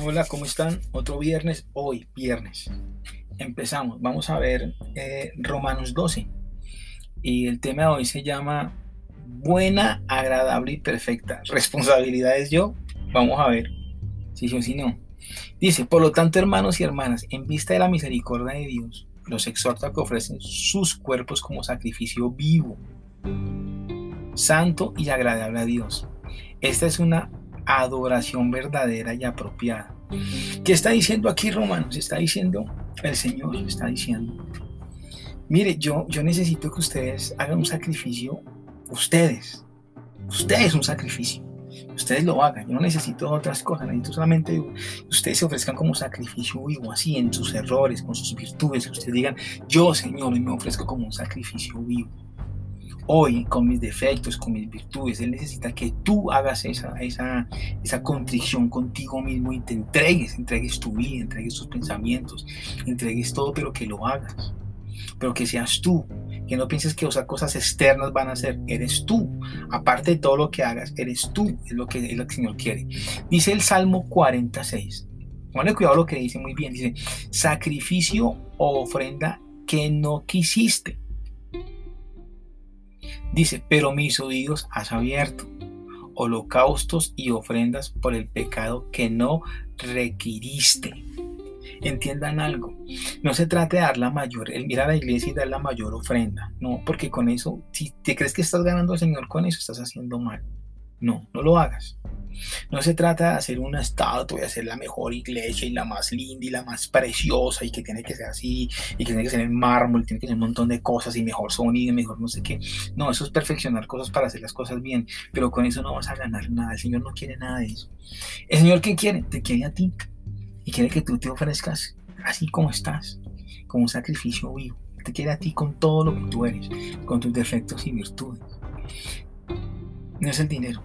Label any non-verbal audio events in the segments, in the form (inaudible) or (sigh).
Hola, ¿cómo están? Otro viernes, hoy, viernes. Empezamos. Vamos a ver eh, Romanos 12. Y el tema de hoy se llama Buena, agradable y perfecta. Responsabilidades yo. Vamos a ver si sí o si no. Dice, por lo tanto, hermanos y hermanas, en vista de la misericordia de Dios, los exhorta a que ofrecen sus cuerpos como sacrificio vivo, santo y agradable a Dios. Esta es una adoración verdadera y apropiada. ¿Qué está diciendo aquí Romanos? Está diciendo el Señor, está diciendo, mire, yo, yo necesito que ustedes hagan un sacrificio, ustedes, ustedes un sacrificio, ustedes lo hagan, yo no necesito otras cosas, necesito solamente que ustedes se ofrezcan como sacrificio vivo, así en sus errores, con sus virtudes, que ustedes digan, yo Señor, me ofrezco como un sacrificio vivo hoy con mis defectos, con mis virtudes. Él necesita que tú hagas esa, esa, esa contrición contigo mismo y te entregues, entregues tu vida, entregues tus pensamientos, entregues todo, pero que lo hagas. Pero que seas tú, que no pienses que esas cosas externas van a ser, eres tú. Aparte de todo lo que hagas, eres tú, es lo que, es lo que el Señor quiere. Dice el Salmo 46. Ponle cuidado lo que dice muy bien. Dice, sacrificio o ofrenda que no quisiste Dice, pero mis oídos has abierto, holocaustos y ofrendas por el pecado que no requiriste. Entiendan algo, no se trata de dar la mayor, el mirar a la iglesia y dar la mayor ofrenda, no, porque con eso, si te crees que estás ganando al Señor con eso, estás haciendo mal. No, no lo hagas. No se trata de hacer una estatua y hacer la mejor iglesia y la más linda y la más preciosa y que tiene que ser así y que tiene que ser en mármol, tiene que ser un montón de cosas y mejor sonido, mejor no sé qué. No, eso es perfeccionar cosas para hacer las cosas bien, pero con eso no vas a ganar nada. El Señor no quiere nada de eso. El Señor, ¿qué quiere? Te quiere a ti y quiere que tú te ofrezcas así como estás, como un sacrificio vivo. Te quiere a ti con todo lo que tú eres, con tus defectos y virtudes. No es el dinero,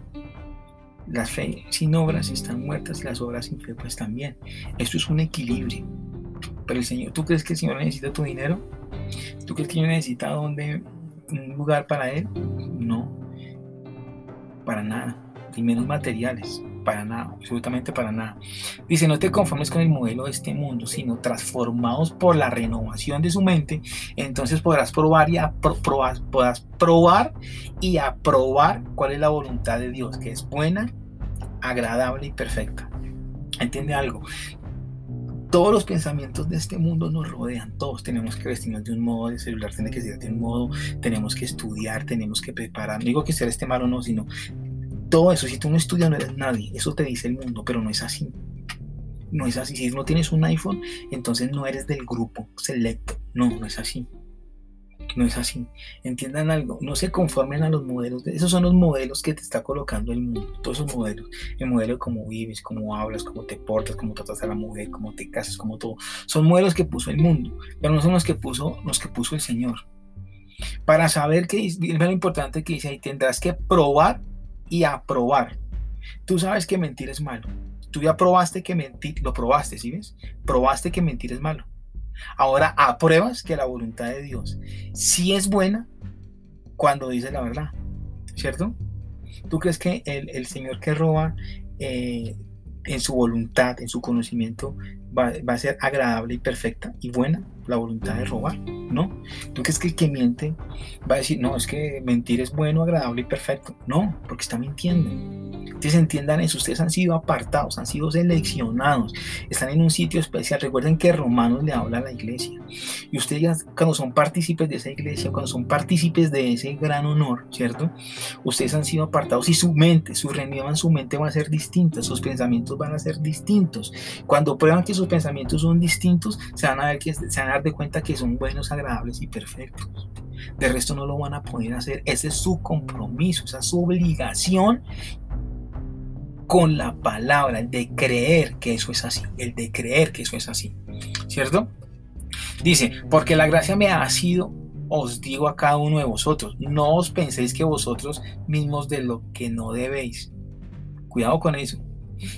la fe sin obras están muertas y las obras sin fe pues también. Esto es un equilibrio. Pero el Señor, ¿tú crees que el Señor necesita tu dinero? ¿Tú crees que Señor necesita un lugar para Él? No, para nada, ni menos materiales, para nada, absolutamente para nada. Dice, no te conformes con el modelo de este mundo, sino transformados por la renovación de su mente, entonces podrás probar y podrás probar y aprobar cuál es la voluntad de Dios, que es buena, agradable y perfecta. ¿Entiende algo? Todos los pensamientos de este mundo nos rodean, todos tenemos que vestirnos de un modo, el celular tiene que ser de un modo, tenemos que estudiar, tenemos que preparar, no digo que sea este malo no, sino todo eso, si tú no estudias, no eres nadie. Eso te dice el mundo, pero no es así. No es así. Si no tienes un iPhone, entonces no eres del grupo selecto. No, no es así. No es así. Entiendan algo. No se conformen a los modelos. esos son los modelos que te está colocando el mundo. Todos esos modelos. El modelo de cómo vives, cómo hablas, cómo te portas, cómo tratas a la mujer, cómo te casas, cómo todo. Son modelos que puso el mundo. Pero no son los que puso, los que puso el Señor. Para saber que es lo importante que dice ahí, tendrás que probar y aprobar. Tú sabes que mentir es malo. Tú ya probaste que mentir, lo probaste, ¿sí ves? Probaste que mentir es malo. Ahora apruebas que la voluntad de Dios sí es buena cuando dice la verdad, ¿cierto? ¿Tú crees que el, Señor que roba eh, en su voluntad, en su conocimiento, va, va, a ser agradable y perfecta y buena la voluntad de robar? ¿No? ¿Tú crees que el que miente va a decir, no, es que mentir es bueno, agradable y perfecto? No, porque está mintiendo. Ustedes entiendan eso, ustedes han sido apartados, han sido seleccionados, están en un sitio especial. Recuerden que Romanos le habla a la iglesia. Y ustedes cuando son partícipes de esa iglesia, cuando son partícipes de ese gran honor, ¿cierto? Ustedes han sido apartados y su mente, su reunión su mente va a ser distinta, sus pensamientos van a ser distintos. Cuando prueban que sus pensamientos son distintos, se van a, ver que, se van a dar de cuenta que son buenos, agradables y perfectos. De resto no lo van a poder hacer. Ese es su compromiso, esa es su obligación con la palabra, el de creer que eso es así, el de creer que eso es así, ¿cierto? Dice, porque la gracia me ha sido, os digo a cada uno de vosotros, no os penséis que vosotros mismos de lo que no debéis. Cuidado con eso,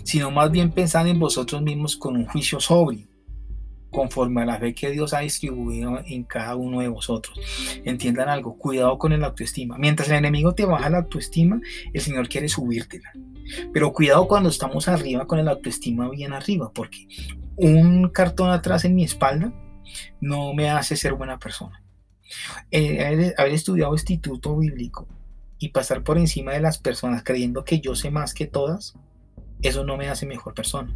sino más bien pensad en vosotros mismos con un juicio sobrio. Conforme a la fe que Dios ha distribuido en cada uno de vosotros. Entiendan algo, cuidado con el autoestima. Mientras el enemigo te baja la autoestima, el Señor quiere subírtela. Pero cuidado cuando estamos arriba con el autoestima bien arriba, porque un cartón atrás en mi espalda no me hace ser buena persona. Eh, haber estudiado instituto bíblico y pasar por encima de las personas creyendo que yo sé más que todas, eso no me hace mejor persona.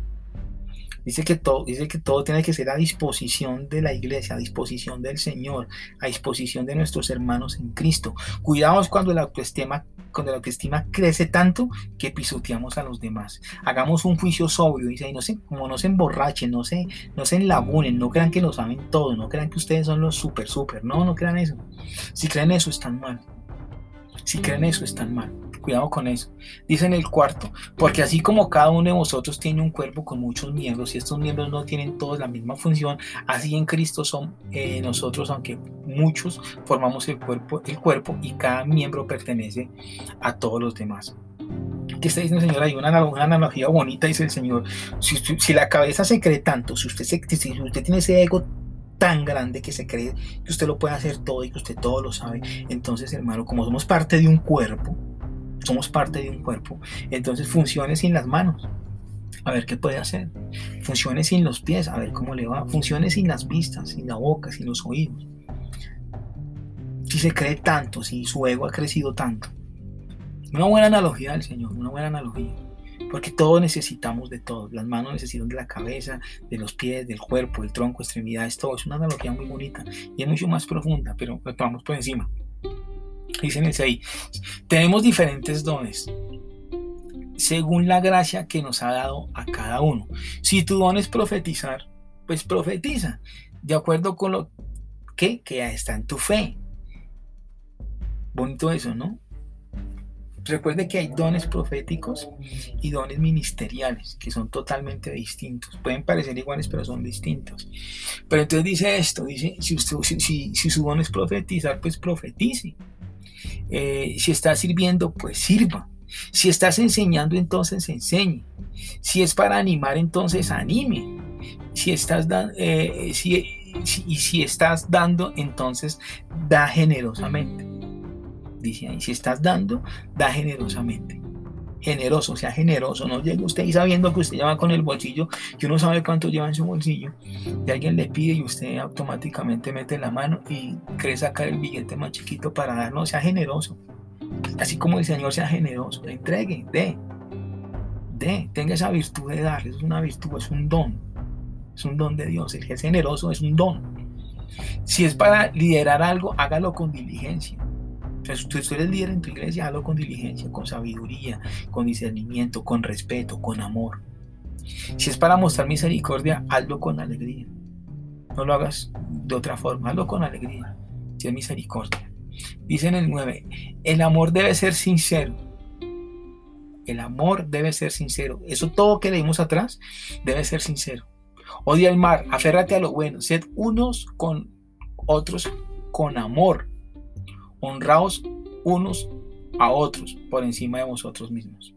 Dice que, todo, dice que todo tiene que ser a disposición de la iglesia, a disposición del Señor, a disposición de nuestros hermanos en Cristo. Cuidados cuando la autoestima, cuando la autoestima crece tanto que pisoteamos a los demás. Hagamos un juicio sobrio, dice, y no se, como no se emborrachen, no se, no se enlagunen, no crean que lo saben todo, no crean que ustedes son los super, super. No, no crean eso. Si creen eso, están mal. Si creen eso, están mal. Cuidado con eso. Dice en el cuarto, porque así como cada uno de vosotros tiene un cuerpo con muchos miembros y estos miembros no tienen todos la misma función, así en Cristo son eh, nosotros, aunque muchos formamos el cuerpo, el cuerpo y cada miembro pertenece a todos los demás. ¿Qué está diciendo el Señor? Hay una, analogía bonita, dice el Señor. Si, la cabeza se cree tanto, si usted, si usted tiene ese ego tan grande que se cree que usted lo puede hacer todo y que usted todo lo sabe, entonces hermano, como somos parte de un cuerpo, somos parte de un cuerpo, entonces funcione sin las manos, a ver qué puede hacer. Funcione sin los pies, a ver cómo le va. Funcione sin las vistas, sin la boca, sin los oídos. Si se cree tanto, si su ego ha crecido tanto. Una buena analogía del Señor, una buena analogía. Porque todos necesitamos de todo. Las manos necesitan de la cabeza, de los pies, del cuerpo, del tronco, extremidades, todo. Es una analogía muy bonita y es mucho más profunda, pero lo tomamos por encima. Dicen ahí, tenemos diferentes dones según la gracia que nos ha dado a cada uno. Si tu don es profetizar, pues profetiza, de acuerdo con lo que, que está en tu fe. Bonito eso, ¿no? Recuerde que hay dones proféticos y dones ministeriales que son totalmente distintos. Pueden parecer iguales, pero son distintos. Pero entonces dice esto, dice, si, su don es profetizar, pues profetice. Eh, si estás sirviendo, pues sirva. Si estás enseñando, entonces enseñe. Si es para animar, entonces anime. Eh, y si estás dando, entonces da generosamente. Dice ahí, si estás dando, da generosamente generoso, sea generoso, no llegue usted y sabiendo que usted lleva con el bolsillo, que uno sabe cuánto lleva en su bolsillo, y alguien le pide y usted automáticamente mete la mano y cree sacar el billete más chiquito para dar, no, sea generoso. Así como el Señor sea generoso, entregue, dé, dé, tenga esa virtud de dar, es una virtud, es un don, es un don de Dios, el que es generoso es un don. Si es para liderar algo, hágalo con diligencia entonces, tú, eres líder en tu iglesia, hazlo con diligencia, con sabiduría, con discernimiento, con respeto, con amor. Si es para mostrar misericordia, hazlo con alegría. No lo hagas de otra forma, hazlo con alegría. Si es misericordia. Dice en el 9, el amor debe ser sincero. El amor debe ser sincero. Eso todo que leímos atrás debe ser sincero. Odia el mar, aférrate a lo bueno, sed unos con otros con amor honraos unos a otros por encima de vosotros mismos.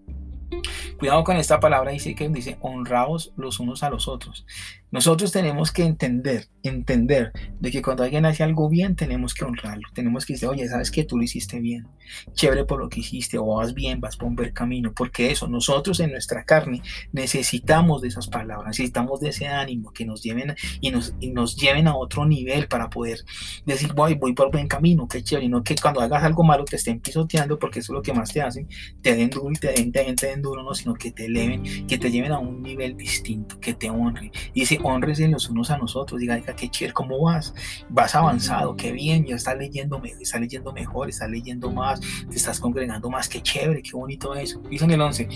Cuidado con esta palabra, dice que dice honraos los unos a los otros. Nosotros tenemos que entender, entender de que cuando alguien hace algo bien, tenemos que honrarlo. Tenemos que decir, oye, sabes que tú lo hiciste bien. Chévere por lo que hiciste, o vas bien, vas por un buen camino. Porque eso, nosotros en nuestra carne necesitamos de esas palabras, necesitamos de ese ánimo que nos lleven y nos, nos lleven a otro nivel para poder decir, voy, voy por buen camino, qué chévere. Y no que cuando hagas algo malo te estén pisoteando, porque eso es lo que más te hacen, te den duro y te den, te den, te den duro, no, sino que te eleven, que te lleven a un nivel distinto, que te honren. Dice, honres los unos a nosotros, diga, diga, qué chévere, ¿cómo vas? Vas avanzado, qué bien, ya estás leyendo, estás leyendo mejor, estás leyendo más, te estás congregando más, qué chévere, qué bonito eso. Dice en el 11,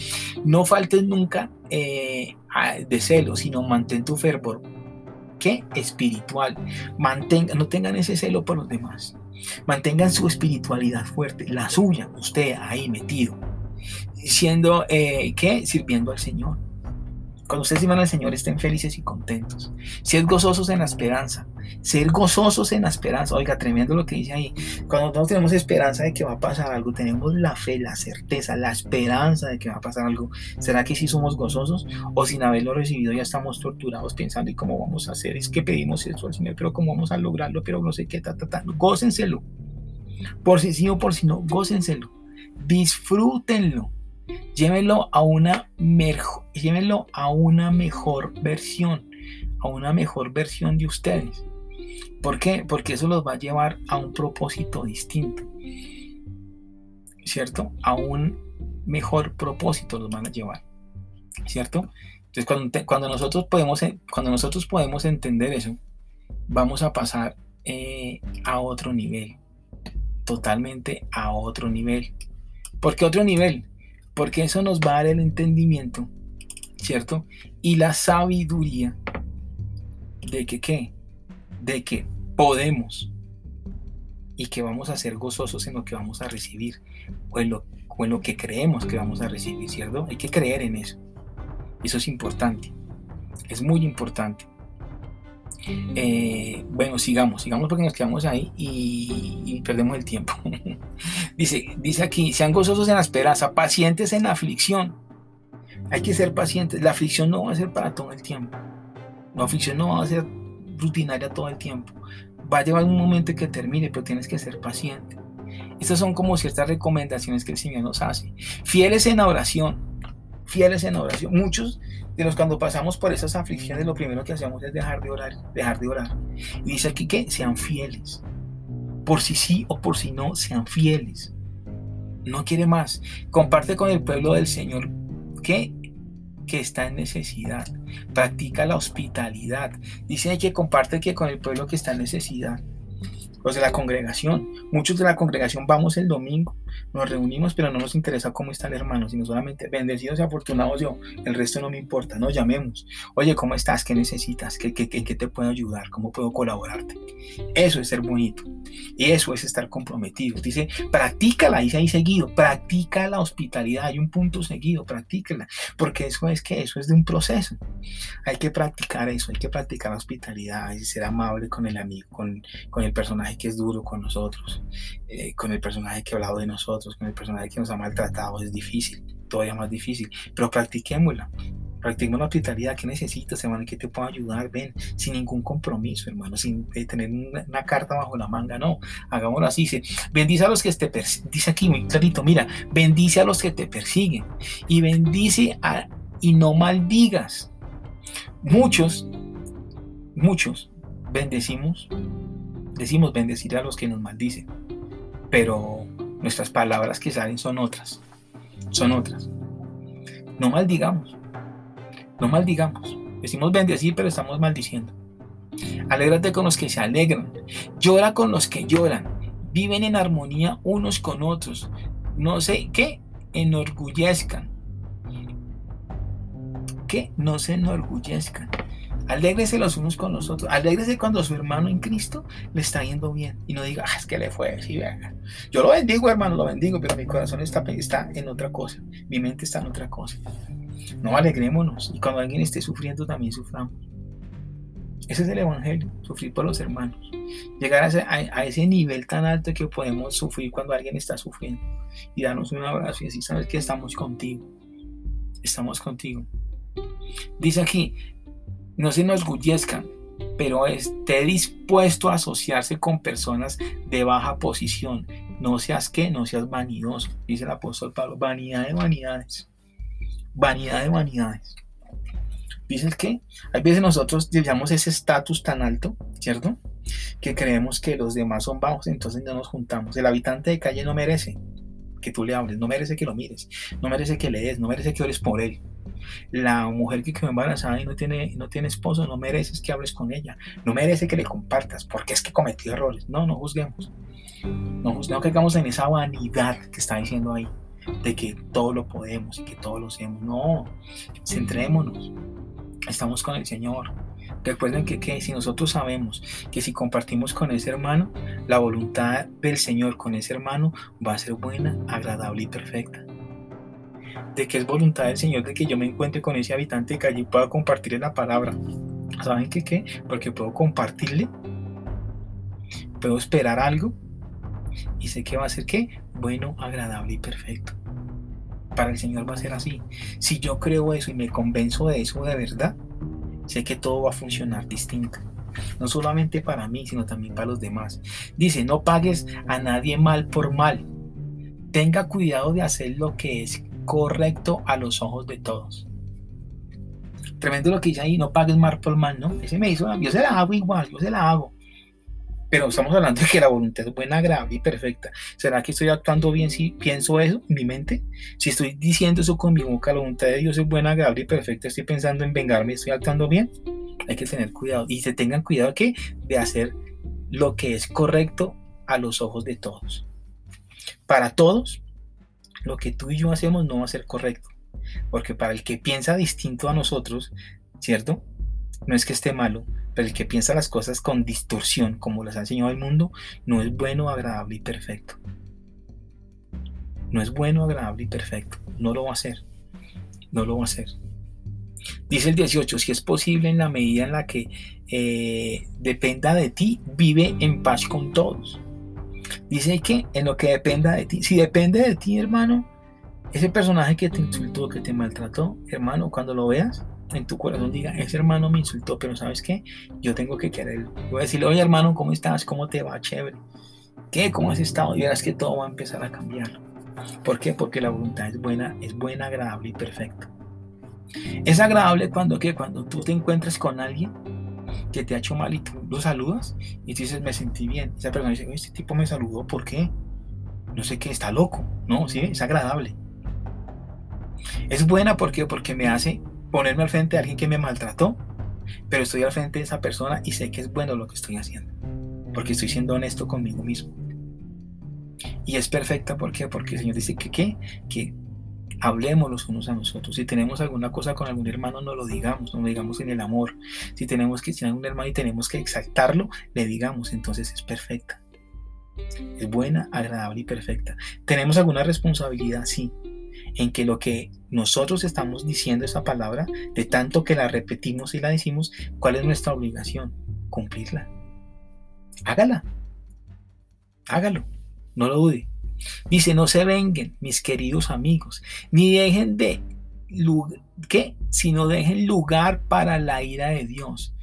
no faltes nunca eh, de celo, sino mantén tu fervor. ¿Qué? Espiritual. Mantenga, no tengan ese celo por los demás. Mantengan su espiritualidad fuerte, la suya, usted ahí metido, siendo, eh, ¿qué? Sirviendo al Señor Cuando ustedes iban al Señor, estén felices y contentos. Ser gozosos en la esperanza. Ser gozosos en la esperanza. Oiga, tremendo lo que dice ahí. Cuando nosotros tenemos esperanza de que va a pasar algo, tenemos la fe, la certeza, la esperanza de que va a pasar algo. ¿Será que sí somos gozosos? O sin haberlo recibido ya estamos torturados pensando, ¿y cómo vamos a hacer? Es que pedimos eso al Señor, pero ¿cómo vamos a lograrlo? Pero no sé qué, ta, ta, ta. Gócenselo. Por si sí o por si no, gócenselo. Disfrútenlo llévenlo a una, mejor, llévenlo a una mejor versión, a una mejor versión de ustedes. ¿Por qué? Porque eso los va a llevar a un propósito distinto. ¿Cierto? A un mejor propósito los van a llevar. ¿Cierto? Entonces cuando, nosotros, podemos, cuando nosotros podemos entender eso, vamos a pasar eh, a otro nivel. Totalmente a otro nivel. ¿Por qué otro nivel? Porque eso nos va a dar el entendimiento, ¿cierto? Y la sabiduría de que qué? De que podemos y que vamos a ser gozosos en lo que vamos a recibir o lo, en lo que creemos que vamos a recibir, ¿cierto? Hay que creer en eso. Eso es importante. Es muy importante. Eh, bueno, sigamos, sigamos porque nos quedamos ahí y, perdemos el tiempo. (laughs) dice, dice aquí, sean gozosos en la esperanza, pacientes en la aflicción. Hay que ser pacientes. La aflicción no va a ser para todo el tiempo. La aflicción no va a ser rutinaria todo el tiempo. Va a llevar un momento que termine, pero tienes que ser paciente. Estas son como ciertas recomendaciones que el Señor nos hace. Fieles en la oración. Fieles en oración. Muchos de los cuando pasamos por esas aflicciones, lo primero que hacemos es dejar de orar, dejar de orar. Y dice aquí que sean fieles. Por si sí o por si no, sean fieles. No quiere más. Comparte con el pueblo del Señor que que está en necesidad. Practica la hospitalidad. Dice que comparte que con el pueblo que está en necesidad los de la congregación. Muchos de la congregación vamos el domingo, nos reunimos, pero no nos interesa cómo está el hermano, sino solamente bendecidos y afortunados yo. El resto no me importa, no llamemos. Oye, ¿cómo estás? ¿Qué necesitas? ¿Qué, qué, qué, te puedo ayudar? ¿Cómo puedo colaborarte? Eso es ser bonito. Eso es estar comprometido. Dice, practícala, dice ahí seguido, practica la hospitalidad. Hay un punto seguido, practícala. Porque eso es que eso es de un proceso. Hay que practicar eso, hay que practicar la hospitalidad, hay que ser amable con el amigo, con, con el personaje que es duro con nosotros, eh, con el personaje que ha hablado de nosotros, con el personaje que nos ha maltratado, es difícil, todavía más difícil, pero practiquémosla. Practiquemos la hospitalidad que necesitas, hermano, que te pueda ayudar, ven, sin ningún compromiso, hermano, sin eh, tener una, carta bajo la manga, no, hagámoslo así, dice, bendice a los que te persiguen, dice aquí muy clarito, mira, bendice a los que te persiguen y bendice a, y no maldigas. Muchos, muchos bendecimos Decimos bendecir a los que nos maldicen, pero nuestras palabras que salen son otras, son otras. No maldigamos, no maldigamos. Decimos bendecir, pero estamos maldiciendo. Alégrate con los que se alegran, llora con los que lloran, viven en armonía unos con otros. No sé qué, enorgullezcan. Que no se enorgullezcan. Alégrese los unos con los otros. Alégrese cuando su hermano en Cristo le está yendo bien. Y no diga, ah, es que le fue. Sí, Yo lo bendigo, hermano, lo bendigo, pero mi corazón está, está en otra cosa. Mi mente está en otra cosa. No alegrémonos. Y cuando alguien esté sufriendo, también suframos. Ese es el Evangelio, sufrir por los hermanos. Llegar a ese, a ese, nivel tan alto que podemos sufrir cuando alguien está sufriendo. Y darnos un abrazo y decir, sabes que estamos contigo. Estamos contigo. Dice aquí, no se nos gullezcan, pero esté dispuesto a asociarse con personas de baja posición. No seas que, no seas vanidoso, dice el apóstol Pablo. Vanidad de vanidades. Vanidad de vanidades. Dices que hay veces nosotros llevamos ese estatus tan alto, ¿cierto? Que creemos que los demás son bajos, entonces no nos juntamos. El habitante de calle no merece que tú le hables, no merece que lo mires, no merece que le des, no merece que ores por él. La mujer que quedó embarazada y no tiene, no tiene esposo, no mereces que hables con ella, no merece que le compartas, porque es que cometió errores. No, no juzguemos. No, no caigamos en esa vanidad que está diciendo ahí, de que todo lo podemos y que todo lo hacemos. No, centrémonos. Estamos con el Señor. Recuerden que, que, si nosotros sabemos que si compartimos con ese hermano, la voluntad del Señor con ese hermano va a ser buena, agradable y perfecta. De que es voluntad del Señor de que yo me encuentre con ese habitante de calle y pueda compartirle la palabra. ¿Saben qué qué? Porque puedo compartirle, puedo esperar algo y sé que va a ser qué? Bueno, agradable y perfecto. Para el Señor va a ser así. Si yo creo eso y me convenzo de eso de verdad, sé que todo va a funcionar distinto. No solamente para mí, sino también para los demás. Dice, no pagues a nadie mal por mal. Tenga cuidado de hacer lo que es correcto a los ojos de todos. Tremendo lo que dice ahí, no pagues mal por mal, ¿no? Ese me hizo, yo se la hago igual, yo se la hago. Pero estamos hablando de que la voluntad es buena, grave y perfecta. ¿Será que estoy actuando bien si pienso eso en mi mente? Si estoy diciendo eso con mi boca, la voluntad de Dios es buena, agradable y perfecta, estoy pensando en vengarme, estoy actuando bien. Hay que tener cuidado. Y se tengan cuidado que de hacer lo que es correcto a los ojos de todos. Para todos, lo que tú y yo hacemos no va a ser correcto. Porque para el que piensa distinto a nosotros, ¿cierto? No es que esté malo, pero el que piensa las cosas con distorsión, como las ha enseñado el mundo, no es bueno, agradable y perfecto. No es bueno, agradable y perfecto. No lo va a hacer. No lo va a hacer. Dice el 18, si es posible en la medida en la que eh, dependa de ti, vive en paz con todos. Dice que en lo que dependa de ti, si depende de ti, hermano, ese personaje que te insultó, que te maltrató, hermano, cuando lo veas, en tu corazón diga, ese hermano me insultó, pero ¿sabes qué? Yo tengo que quererlo. Voy a decirle, oye hermano, ¿cómo estás? ¿Cómo te va? Chévere. ¿Qué? ¿Cómo has estado? Y verás que todo va a empezar a cambiar. ¿Por qué? Porque la voluntad es buena, es buena, agradable y perfecta. Es agradable cuando, ¿qué? Cuando tú te encuentras con alguien que te ha hecho mal y tú lo saludas y tú dices, me sentí bien. Esa persona dice, este tipo me saludó, ¿por qué? No sé qué, está loco. No, sí, es agradable. Es buena porque porque me hace ponerme al frente de alguien que me maltrató, pero estoy al frente de esa persona y sé que es bueno lo que estoy haciendo, porque estoy siendo honesto conmigo mismo. Y es perfecta ¿por porque el Señor dice que, ¿qué? que hablemos los unos a nosotros. Si tenemos alguna cosa con algún hermano, no lo digamos, no lo digamos en el amor. Si tenemos que tener un hermano y tenemos que exaltarlo, le digamos, entonces es perfecta. Es buena, agradable y perfecta. ¿Tenemos alguna responsabilidad? Sí en que lo que nosotros estamos diciendo esa palabra, de tanto que la repetimos y la decimos, ¿cuál es nuestra obligación? Cumplirla. Hágala. Hágalo. No lo dude. Dice, no se vengan, mis queridos amigos, ni dejen de, ¿qué? Sino dejen lugar para la ira de Dios.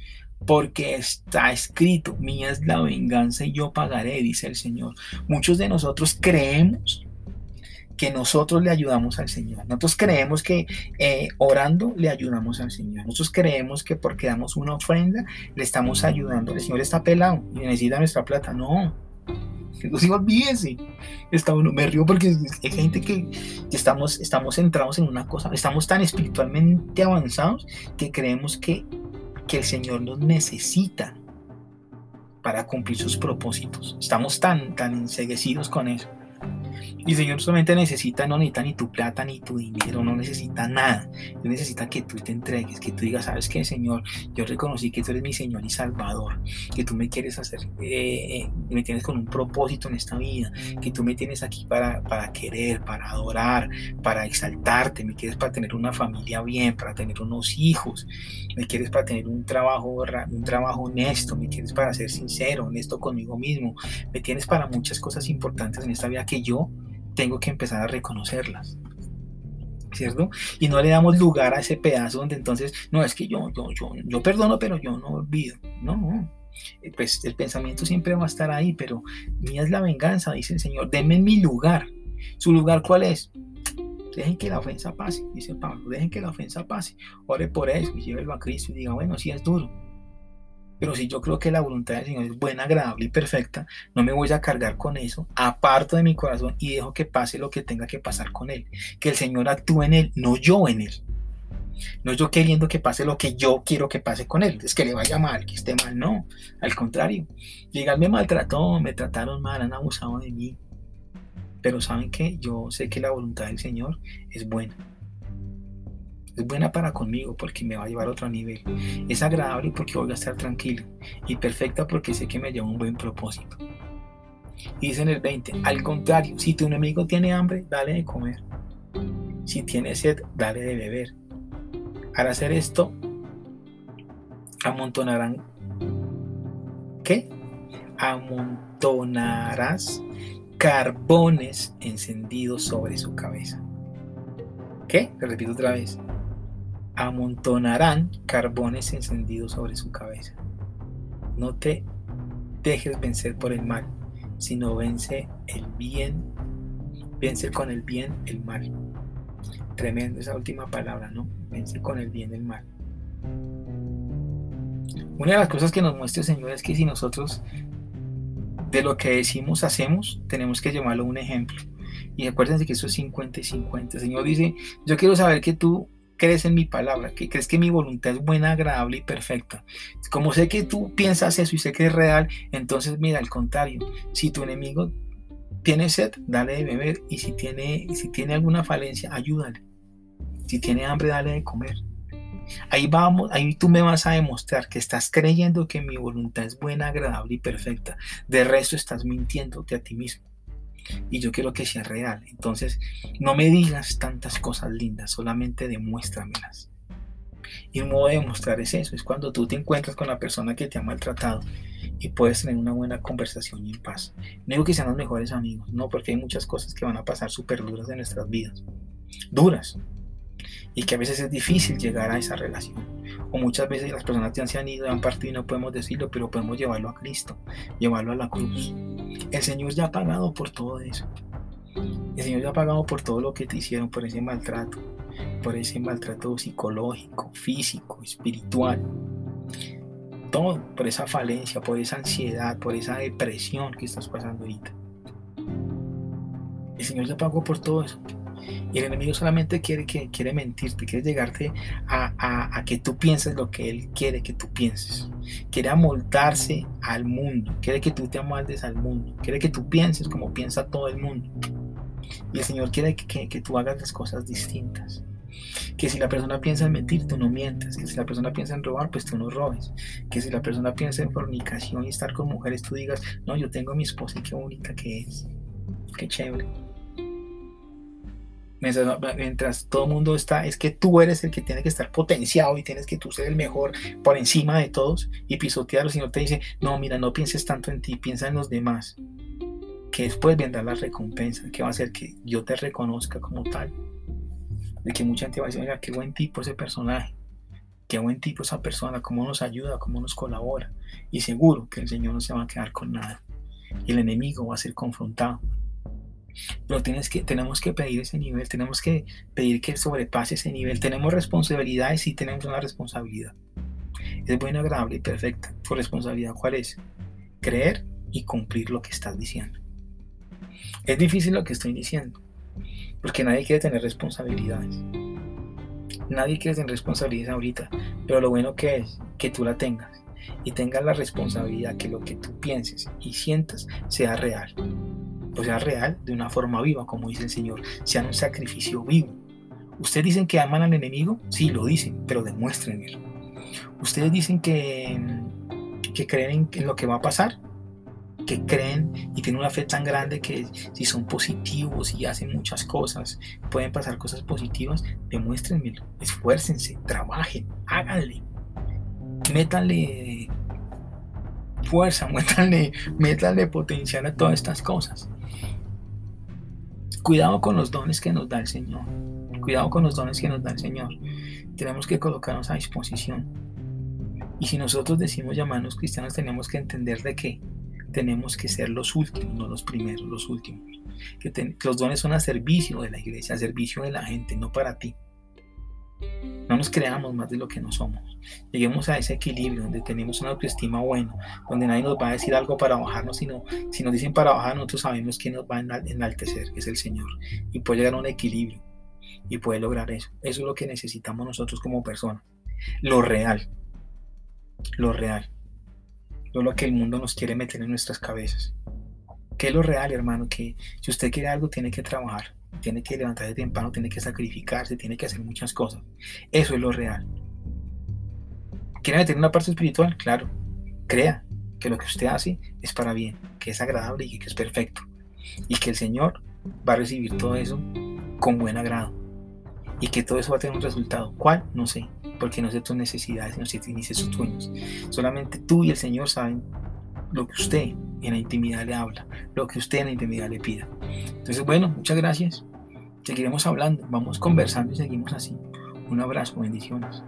Porque está escrito, mía es la venganza y yo pagaré, dice el Señor. Muchos de nosotros creemos que nosotros le ayudamos al Señor. Nosotros creemos que eh, orando le ayudamos al Señor. Nosotros creemos que porque damos una ofrenda le estamos ayudando. El Señor está pelado y necesita nuestra plata. No. Se olvídese. Está uno, me río porque hay gente que, estamos, estamos centrados en una cosa. Estamos tan espiritualmente avanzados que creemos que, que el Señor nos necesita para cumplir sus propósitos. Estamos tan, tan enseguecidos con eso. Y Señor solamente necesita, no necesita ni tu plata ni tu dinero, no necesita nada. Él necesita que tú te entregues, que tú digas, sabes qué, Señor, yo reconocí que tú eres mi Señor y Salvador, que tú me quieres hacer, eh, eh, me tienes con un propósito en esta vida, que tú me tienes aquí para, para querer, para adorar, para exaltarte, me quieres para tener una familia bien, para tener unos hijos, me quieres para tener un trabajo, un trabajo honesto, me quieres para ser sincero, honesto conmigo mismo, me tienes para muchas cosas importantes en esta vida que yo tengo que empezar a reconocerlas. ¿Cierto? Y no le damos lugar a ese pedazo donde entonces, no, es que yo, yo, yo, yo perdono, pero yo no olvido. No, eh, pues el pensamiento siempre va a estar ahí, pero mía es la venganza, dice el Señor. Denme mi lugar. ¿Su lugar cuál es? Dejen que la ofensa pase, dice Pablo. Dejen que la ofensa pase. Ore por eso y llévelo a Cristo y diga, bueno, si es duro pero si yo creo que la voluntad del Señor es buena, agradable y perfecta, no me voy a cargar con eso, aparto de mi corazón y dejo que pase lo que tenga que pasar con Él. Que el Señor actúe en Él, no yo en Él. No yo queriendo que pase lo que yo quiero que pase con Él. Es que le vaya mal, que esté mal, no. Al contrario. Llegar me maltrató, me trataron mal, han abusado de mí. Pero saben que yo sé que la voluntad del Señor es buena es buena para conmigo porque me va a llevar a otro nivel. Es agradable porque voy a estar tranquilo. Y perfecta porque sé que me lleva un buen propósito. dice en el 20, al contrario, si tu enemigo tiene hambre, dale de comer. Si tiene sed, dale de beber. Al hacer esto, amontonarán. ¿Qué? Amontonarás carbones encendidos sobre su cabeza. ¿Qué? Te repito otra vez. Amontonarán carbones encendidos sobre su cabeza. No te dejes vencer por el mal, sino vence el bien, vence con el bien el mal. Tremendo esa última palabra, ¿no? Vence con el bien el mal. Una de las cosas que nos muestra el Señor es que si nosotros de lo que decimos hacemos, tenemos que llevarlo a un ejemplo. Y acuérdense que eso es 50 y 50. El Señor dice, yo quiero saber que tú crees en mi palabra, que crees que mi voluntad es buena, agradable y perfecta. Como sé que tú piensas eso y sé que es real, entonces mira, al contrario, si tu enemigo tiene sed, dale de beber y si tiene, si tiene alguna falencia, ayúdale. Si tiene hambre, dale de comer. Ahí vamos, ahí tú me vas a demostrar que estás creyendo que mi voluntad es buena, agradable y perfecta. De resto estás mintiéndote a ti mismo. Y yo quiero que sea real. Entonces, no me digas tantas cosas lindas, solamente demuéstramelas. Y un modo de demostrar es eso, es cuando tú te encuentras con la persona que te ha maltratado y puedes tener una buena conversación y en paz. No digo que sean los mejores amigos, no, porque hay muchas cosas que van a pasar súper duras en nuestras vidas. Duras, y que a veces es difícil llegar a esa relación. O muchas veces las personas ya se han ido, han partido y no podemos decirlo, pero podemos llevarlo a Cristo, llevarlo a la cruz. El Señor ya ha pagado por todo eso. El Señor ya ha pagado por todo lo que te hicieron, por ese maltrato, por ese maltrato psicológico, físico, espiritual. Todo, por esa falencia, por esa ansiedad, por esa depresión que estás pasando ahorita. El Señor ya pagó por todo eso. Y el enemigo solamente quiere, que, quiere mentirte, quiere llegarte a, que tú pienses lo que él quiere que tú pienses. Quiere amoldarse al mundo, quiere que tú te amoldes al mundo, quiere que tú pienses como piensa todo el mundo. Y el Señor quiere que, que tú hagas las cosas distintas. Que si la persona piensa en mentir, tú no mientas. Que si la persona piensa en robar, pues tú no robes. Que si la persona piensa en fornicación y estar con mujeres, tú digas, no, yo tengo a mi esposa y qué bonita que es. Qué chévere mientras, todo el mundo está, es que tú eres el que tiene que estar potenciado y tienes que tú ser el mejor por encima de todos y pisotearlo. Señor te dice, no, mira, no pienses tanto en ti, piensa en los demás. Que después vendrá la recompensa, que va a hacer que yo te reconozca como tal. De que mucha gente va a decir, mira, qué buen tipo ese personaje, qué buen tipo esa persona, cómo nos ayuda, cómo nos colabora. Y seguro que el Señor no se va a quedar con nada. Y el enemigo va a ser confrontado pero tienes que, tenemos que pedir ese nivel, tenemos que pedir que sobrepase ese nivel. Tenemos responsabilidades y tenemos una responsabilidad. Es buena, agradable y perfecta. ¿Tu responsabilidad cuál es? Creer y cumplir lo que estás diciendo. Es difícil lo que estoy diciendo, porque nadie quiere tener responsabilidades. Nadie quiere tener responsabilidades ahorita, pero lo bueno que es que tú la tengas y tengas la responsabilidad que lo que tú pienses y sientas sea real o sea real, de una forma viva, como dice el Señor, sean un sacrificio vivo. ¿Ustedes dicen que aman al enemigo? Sí, lo dicen, pero demuéstrenlo. ¿Ustedes dicen que, que creen en lo que va a pasar? que creen y tienen una fe tan grande que si son positivos y hacen muchas cosas, pueden pasar cosas positivas, demuéstrenmelo, esfuércense, trabajen, háganle, métanle fuerza, (laughs) métanle, métanle potencial a todas estas cosas. Cuidado con los dones que nos da el Señor. Cuidado con los dones que nos da el Señor. Tenemos que colocarnos a disposición. Y si nosotros decimos llamarnos cristianos, tenemos que entender de que tenemos que ser los últimos, no los primeros, los últimos. Que, los dones son a servicio de la iglesia, a servicio de la gente, no para ti. No nos creamos más de lo que no somos. Lleguemos a ese equilibrio donde tenemos una autoestima buena, donde nadie nos va a decir algo para bajarnos, sino si nos dicen para bajar, nosotros sabemos quién nos va a enaltecer, que es el Señor. Y puede llegar a un equilibrio y puede lograr eso. Eso es lo que necesitamos nosotros como personas. Lo real. Lo real. No lo que el mundo nos quiere meter en nuestras cabezas. ¿Qué es lo real, hermano? Que si usted quiere algo, tiene que trabajar tiene que levantarse temprano, tiene que sacrificarse, tiene que hacer muchas cosas. Eso es lo real. ¿Quiere meter una parte espiritual? Claro. Crea que lo que usted hace es para bien, que es agradable y que es perfecto. Y que el Señor va a recibir todo eso con buen agrado. y que todo eso va a tener un resultado. ¿Cuál? No sé, porque no sé tus necesidades, no sé ni sé tus sueños. Solamente tú y el Señor saben lo que usted en la intimidad le habla, lo que usted en la intimidad le pida. Entonces, bueno, muchas gracias. Seguiremos hablando, vamos conversando y seguimos así. Un abrazo, bendiciones.